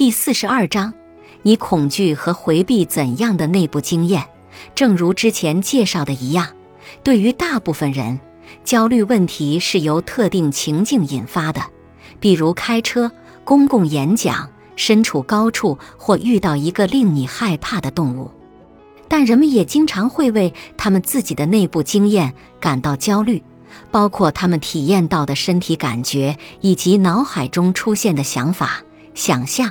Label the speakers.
Speaker 1: 第四十二章，你恐惧和回避怎样的内部经验？正如之前介绍的一样，对于大部分人，焦虑问题是由特定情境引发的，比如开车、公共演讲、身处高处或遇到一个令你害怕的动物。但人们也经常会为他们自己的内部经验感到焦虑，包括他们体验到的身体感觉以及脑海中出现的想法、想象、